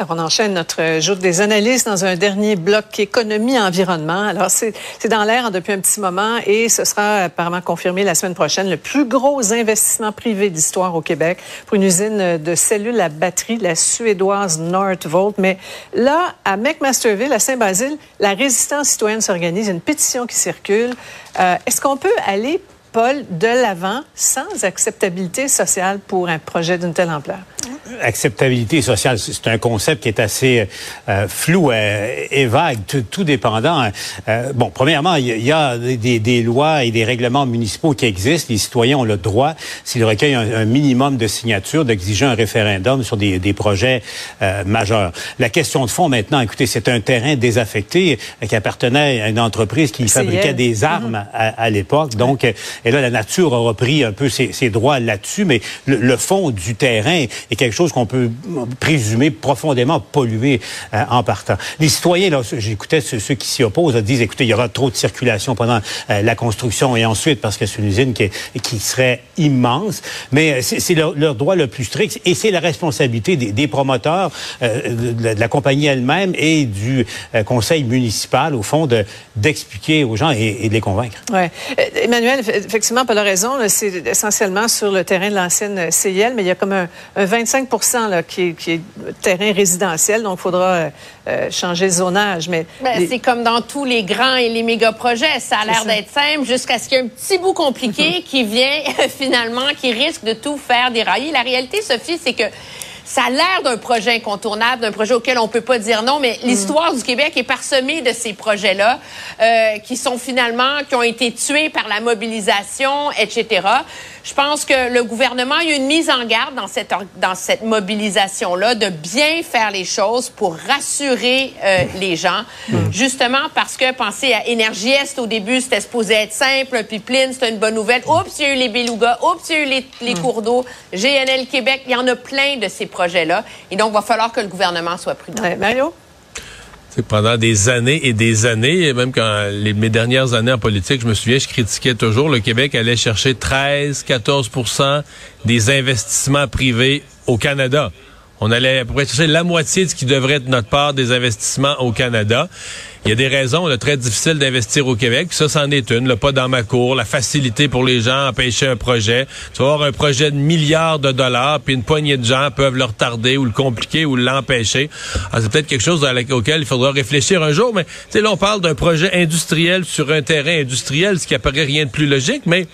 Alors, on enchaîne notre jour des analyses dans un dernier bloc économie-environnement. Alors, c'est dans l'air depuis un petit moment et ce sera apparemment confirmé la semaine prochaine, le plus gros investissement privé d'histoire au Québec pour une usine de cellules à batterie, la suédoise Northvolt. Mais là, à McMasterville, à Saint-Basile, la résistance citoyenne s'organise, une pétition qui circule. Euh, Est-ce qu'on peut aller Paul, de l'avant sans acceptabilité sociale pour un projet d'une telle ampleur? Acceptabilité sociale, c'est un concept qui est assez euh, flou euh, et vague, tout, dépendant. Euh, bon, premièrement, il y, a des, des, lois et des règlements municipaux qui existent. Les citoyens ont le droit, s'ils recueillent un, minimum de signatures, d'exiger un référendum sur des, des projets majeurs. La question de fond maintenant, écoutez, c'est un terrain désaffecté qui appartenait à une entreprise qui fabriquait des armes mhm. à, l'époque. Donc, et là, la nature a repris un peu ses, ses droits là-dessus, mais le, le fond du terrain est quelque chose qu'on peut présumer profondément pollué euh, en partant. Les citoyens, j'écoutais ceux, qui s'y opposent, disent, écoutez, il y aura trop de circulation pendant euh, la construction et ensuite, parce que c'est une usine qui, qui serait immense. Mais euh, c'est leur, droit le plus strict et c'est la responsabilité des, promoteurs, de, la compagnie elle-même et du conseil municipal, au fond, de d'expliquer aux gens et, de les convaincre. Ouais. Emmanuel, effectivement, pas la raison. C'est essentiellement sur le terrain de l'ancienne CIL, mais il y a comme un, un 25 là, qui, est, qui est terrain résidentiel, donc il faudra euh, euh, changer le zonage. Mais ben, c'est comme dans tous les grands et les méga projets, ça a l'air d'être simple jusqu'à ce qu'il y ait un petit bout compliqué qui vient finalement, qui risque de tout faire dérailler. La réalité, Sophie, c'est que ça a l'air d'un projet incontournable, d'un projet auquel on peut pas dire non, mais l'histoire du Québec est parsemée de ces projets-là euh, qui sont finalement, qui ont été tués par la mobilisation, etc. Je pense que le gouvernement a eu une mise en garde dans cette dans cette mobilisation là de bien faire les choses pour rassurer euh, les gens, justement parce que penser à Énergie Est au début c'était supposé être simple, un pipeline c'était une bonne nouvelle. Oups, il y a eu les belugas, oups, il y a eu les, les mm. cours d'eau, GNL Québec, il y en a plein de ces projets là et donc il va falloir que le gouvernement soit prudent. Mario? Pendant des années et des années, même quand mes dernières années en politique, je me souviens, je critiquais toujours le Québec allait chercher 13, 14% des investissements privés au Canada. On allait à peu chercher la moitié de ce qui devrait être notre part des investissements au Canada. Il y a des raisons là, très difficiles d'investir au Québec. Ça, c'en est une. Le pas dans ma cour, la facilité pour les gens à empêcher un projet. Tu vas avoir un projet de milliards de dollars, puis une poignée de gens peuvent le retarder ou le compliquer ou l'empêcher. Ah, c'est peut-être quelque chose auquel il faudra réfléchir un jour. Mais là, on parle d'un projet industriel sur un terrain industriel, ce qui apparaît rien de plus logique. Mais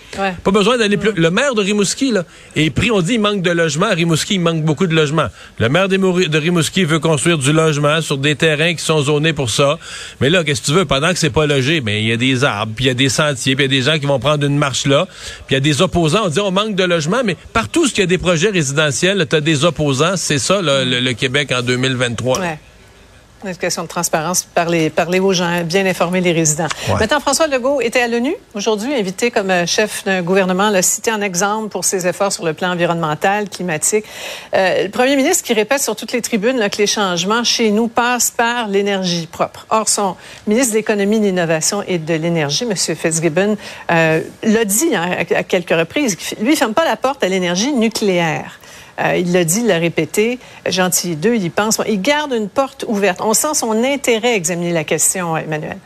pas besoin d'aller plus. Le maire de Rimouski là, est pris. On dit il manque de logements. À Rimouski, il manque beaucoup de logements. Le maire de Rimouski veut construire du logement sur des terrains qui sont zonés pour ça. Mais là, qu'est-ce que tu veux? Pendant que c'est pas logé, mais il y a des arbres, puis il y a des sentiers, puis il y a des gens qui vont prendre une marche là, puis il y a des opposants. On dit on manque de logement, mais partout où il y a des projets résidentiels, tu as des opposants. C'est ça, le, Québec en 2023. Une question de transparence, parler, parler aux gens, bien informer les résidents. Maintenant, François Legault était à l'ONU aujourd'hui, invité comme euh, chef d'un gouvernement, l'a cité en exemple pour ses efforts sur le plan environnemental, climatique. Euh, le premier ministre qui répète sur toutes les tribunes là, que les changements chez nous passent par l'énergie propre. Or, son ministre de l'Économie, de l'Innovation et de l'Énergie, M. Fitzgibbon, euh, l'a dit hein, à, quelques reprises. Lui, il ferme pas la porte à l'énergie nucléaire. Euh, il l'a dit, il l'a répété. Gentil 2, il y pense. Il garde une porte ouverte. On sent son intérêt à examiner la question, Emmanuel.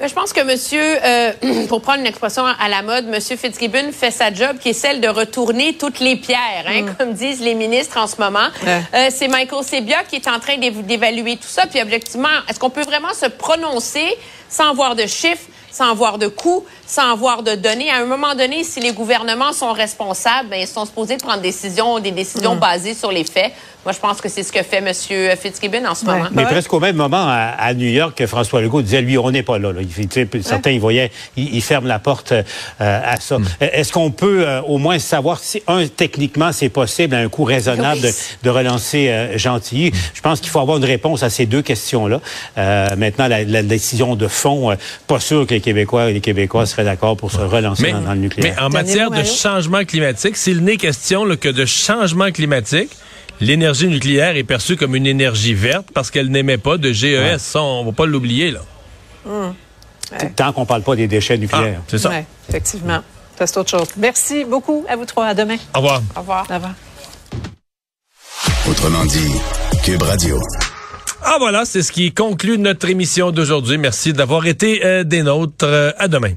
Ben, je pense que monsieur, euh, pour prendre une expression à la mode, monsieur Fitzgibbon fait sa job qui est celle de retourner toutes les pierres, hein, mm. comme disent les ministres en ce moment. Euh, c'est Michael Sebia qui est en train d'évaluer tout ça. Puis objectivement, est-ce qu'on peut vraiment se prononcer sans voir de chiffres, sans voir de coûts, sans avoir de données. À un moment donné, si les gouvernements sont responsables, ben, ils sont supposés prendre des décisions, des décisions mm. basées sur les faits. Moi, je pense que c'est ce que fait M. Fitzgibbon en ce moment. Mais presque au même moment, à, New York, que François Legault disait, lui, on n'est pas là. certains, ils voyaient, ils, ferment la porte euh, à ça. Mm. Est-ce qu'on peut euh, au moins savoir si, un, techniquement, c'est possible à un coût raisonnable de, relancer euh, Gentilly? Je pense qu'il faut avoir une réponse à ces deux questions-là. maintenant, la, décision de fond, pas sûr que les Québécois et les Québécois seraient d'accord pour se relancer dans, le nucléaire. Mais en matière de changement climatique, s'il n'est question que de changement climatique, l'énergie nucléaire est perçue comme une énergie verte parce qu'elle n'émet pas de GES. Ça, on va pas l'oublier, là. Tant qu'on parle pas des déchets nucléaires. Ah, c'est ça. Ouais, effectivement. Ça, c'est autre chose. Merci beaucoup à vous trois. À demain. Au revoir. Au revoir. Au revoir. Autrement dit, Cube Radio. Ah voilà, c'est ce qui conclut notre émission d'aujourd'hui. Merci d'avoir été euh, des nôtres. Euh, à demain.